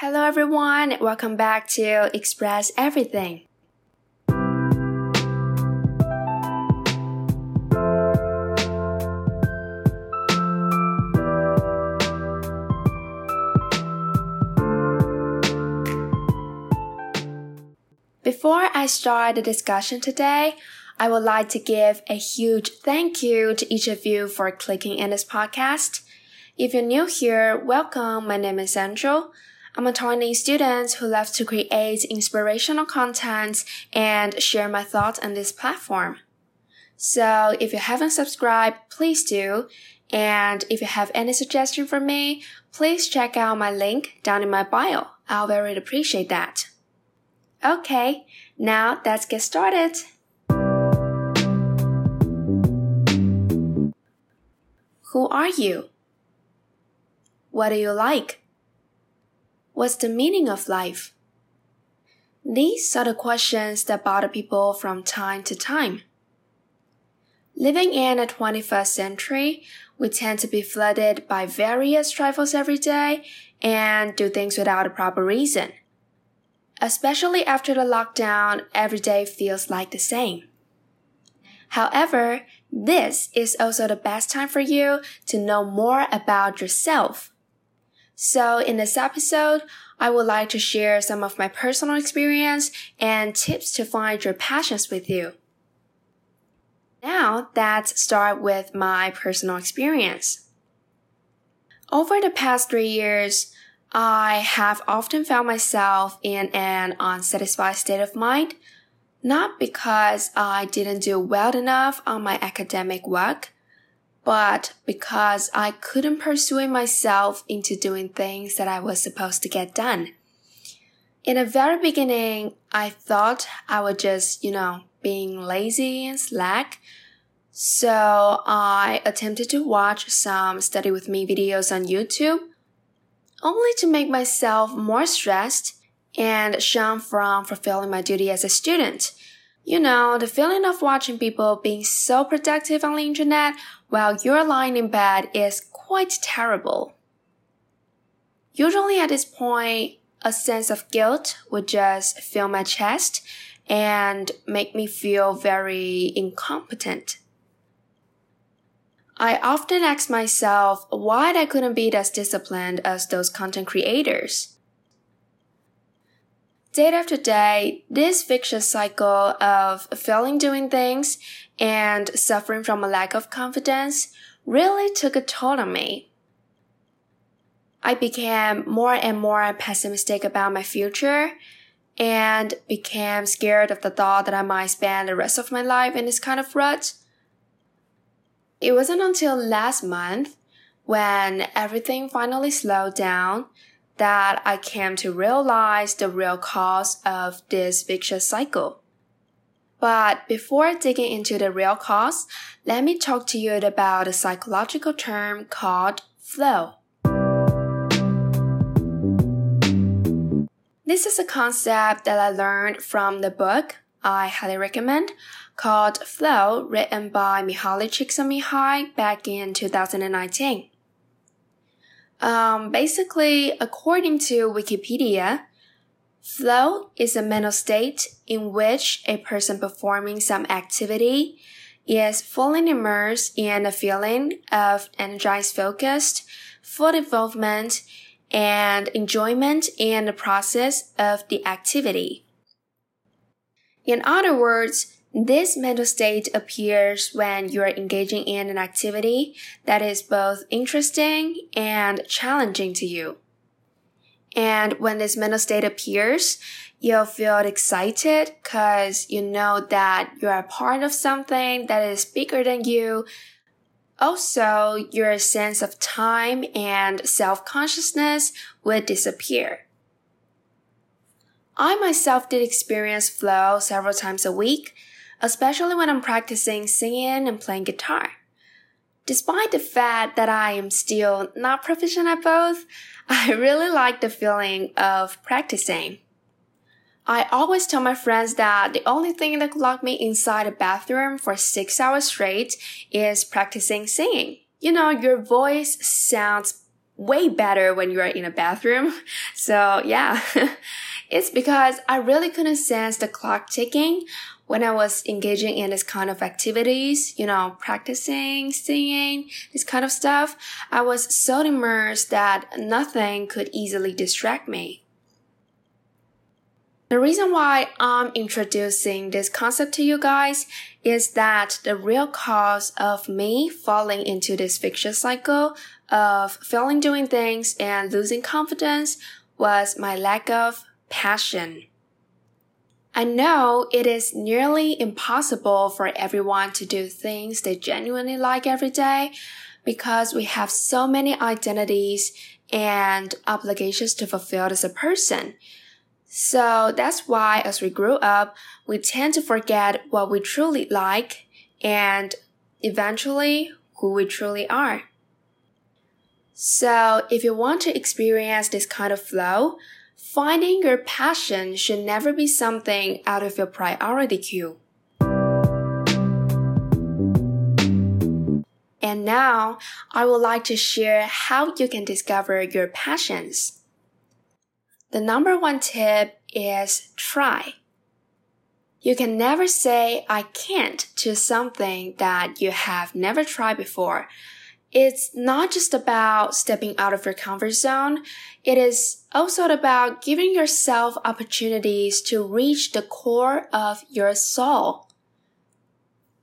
Hello everyone, welcome back to Express Everything. Before I start the discussion today, I would like to give a huge thank you to each of you for clicking in this podcast. If you're new here, welcome. My name is Angel. I'm a 20 student who loves to create inspirational content and share my thoughts on this platform. So if you haven't subscribed, please do. And if you have any suggestion for me, please check out my link down in my bio. I'll very appreciate that. Okay, now let's get started. Who are you? What do you like? What's the meaning of life? These are the questions that bother people from time to time. Living in the 21st century, we tend to be flooded by various trifles every day and do things without a proper reason. Especially after the lockdown, every day feels like the same. However, this is also the best time for you to know more about yourself so in this episode, I would like to share some of my personal experience and tips to find your passions with you. Now let's start with my personal experience. Over the past three years, I have often found myself in an unsatisfied state of mind, not because I didn't do well enough on my academic work, but because I couldn't persuade myself into doing things that I was supposed to get done. In the very beginning, I thought I was just, you know, being lazy and slack. So I attempted to watch some study with me videos on YouTube, only to make myself more stressed and shun from fulfilling my duty as a student. You know, the feeling of watching people being so productive on the internet while you're lying in bed is quite terrible. Usually at this point, a sense of guilt would just fill my chest and make me feel very incompetent. I often ask myself why I couldn't be as disciplined as those content creators. Day after day, this vicious cycle of failing doing things and suffering from a lack of confidence really took a toll on me. I became more and more pessimistic about my future and became scared of the thought that I might spend the rest of my life in this kind of rut. It wasn't until last month when everything finally slowed down that I came to realize the real cause of this vicious cycle. But before digging into the real cause, let me talk to you about a psychological term called flow. This is a concept that I learned from the book I highly recommend called Flow, written by Mihaly Csikszentmihalyi back in 2019. Um, basically, according to Wikipedia, flow is a mental state in which a person performing some activity is fully immersed in a feeling of energized focused, full involvement, and enjoyment in the process of the activity. In other words, this mental state appears when you are engaging in an activity that is both interesting and challenging to you. And when this mental state appears, you'll feel excited because you know that you're part of something that is bigger than you. Also, your sense of time and self-consciousness would disappear. I myself did experience flow several times a week especially when I'm practicing singing and playing guitar. Despite the fact that I am still not proficient at both, I really like the feeling of practicing. I always tell my friends that the only thing that could lock me inside a bathroom for six hours straight is practicing singing. You know, your voice sounds way better when you are in a bathroom. So yeah, it's because I really couldn't sense the clock ticking when I was engaging in this kind of activities, you know, practicing, singing, this kind of stuff. I was so immersed that nothing could easily distract me. The reason why I'm introducing this concept to you guys is that the real cause of me falling into this vicious cycle of failing doing things and losing confidence was my lack of passion. I know it is nearly impossible for everyone to do things they genuinely like every day because we have so many identities and obligations to fulfill as a person. So that's why as we grow up, we tend to forget what we truly like and eventually who we truly are. So if you want to experience this kind of flow, finding your passion should never be something out of your priority queue. And now I would like to share how you can discover your passions. The number one tip is try. You can never say I can't to something that you have never tried before. It's not just about stepping out of your comfort zone. It is also about giving yourself opportunities to reach the core of your soul.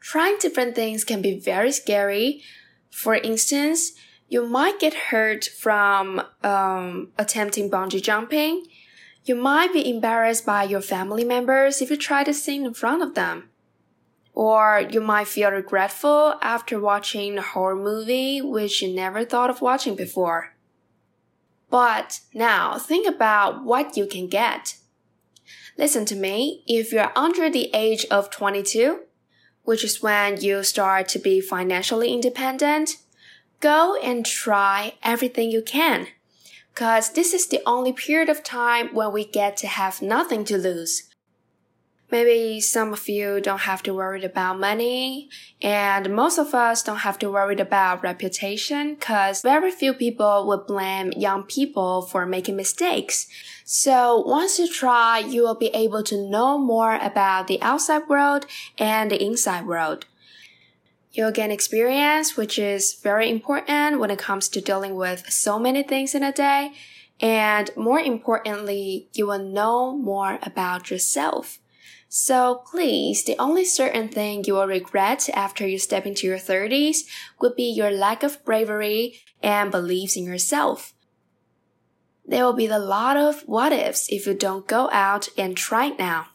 Trying different things can be very scary. For instance, you might get hurt from um, attempting bungee jumping. You might be embarrassed by your family members if you try to sing in front of them. Or you might feel regretful after watching a horror movie which you never thought of watching before. But now think about what you can get. Listen to me, if you're under the age of 22, which is when you start to be financially independent, Go and try everything you can. Cause this is the only period of time when we get to have nothing to lose. Maybe some of you don't have to worry about money, and most of us don't have to worry about reputation because very few people would blame young people for making mistakes. So once you try, you will be able to know more about the outside world and the inside world. You'll gain experience, which is very important when it comes to dealing with so many things in a day. And more importantly, you will know more about yourself. So please, the only certain thing you will regret after you step into your 30s would be your lack of bravery and beliefs in yourself. There will be a lot of what ifs if you don't go out and try now.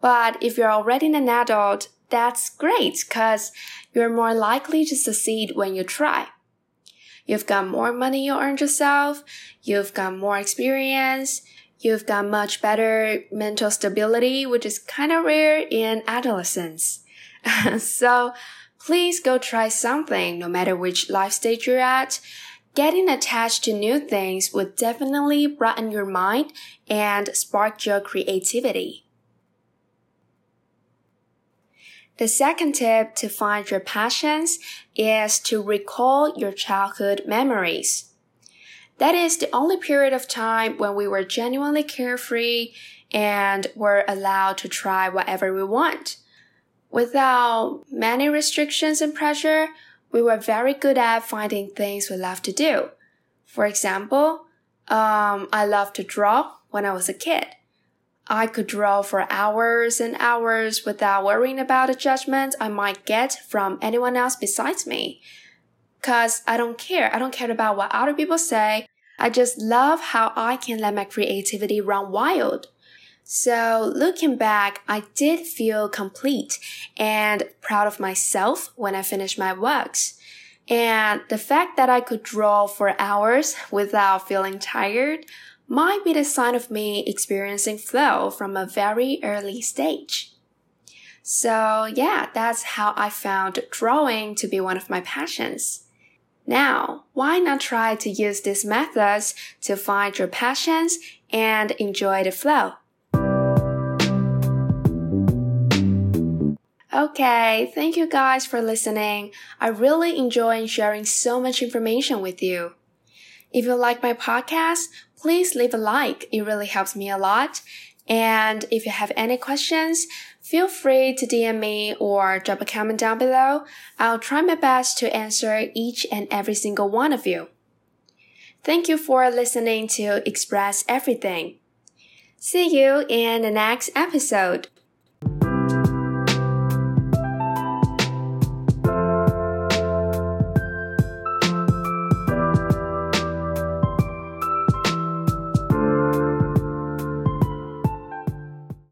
But if you're already an adult, that's great because you're more likely to succeed when you try. You've got more money you earned yourself, you've got more experience, you've got much better mental stability, which is kind of rare in adolescence. so please go try something no matter which life stage you're at. Getting attached to new things would definitely broaden your mind and spark your creativity. The second tip to find your passions is to recall your childhood memories. That is the only period of time when we were genuinely carefree and were allowed to try whatever we want. Without many restrictions and pressure, we were very good at finding things we love to do. For example, um, I loved to draw when I was a kid. I could draw for hours and hours without worrying about the judgment I might get from anyone else besides me. Cause I don't care. I don't care about what other people say. I just love how I can let my creativity run wild. So looking back, I did feel complete and proud of myself when I finished my works. And the fact that I could draw for hours without feeling tired might be the sign of me experiencing flow from a very early stage. So yeah, that's how I found drawing to be one of my passions. Now, why not try to use these methods to find your passions and enjoy the flow? Okay, thank you guys for listening. I really enjoy sharing so much information with you. If you like my podcast, please leave a like. It really helps me a lot. And if you have any questions, feel free to DM me or drop a comment down below. I'll try my best to answer each and every single one of you. Thank you for listening to Express Everything. See you in the next episode.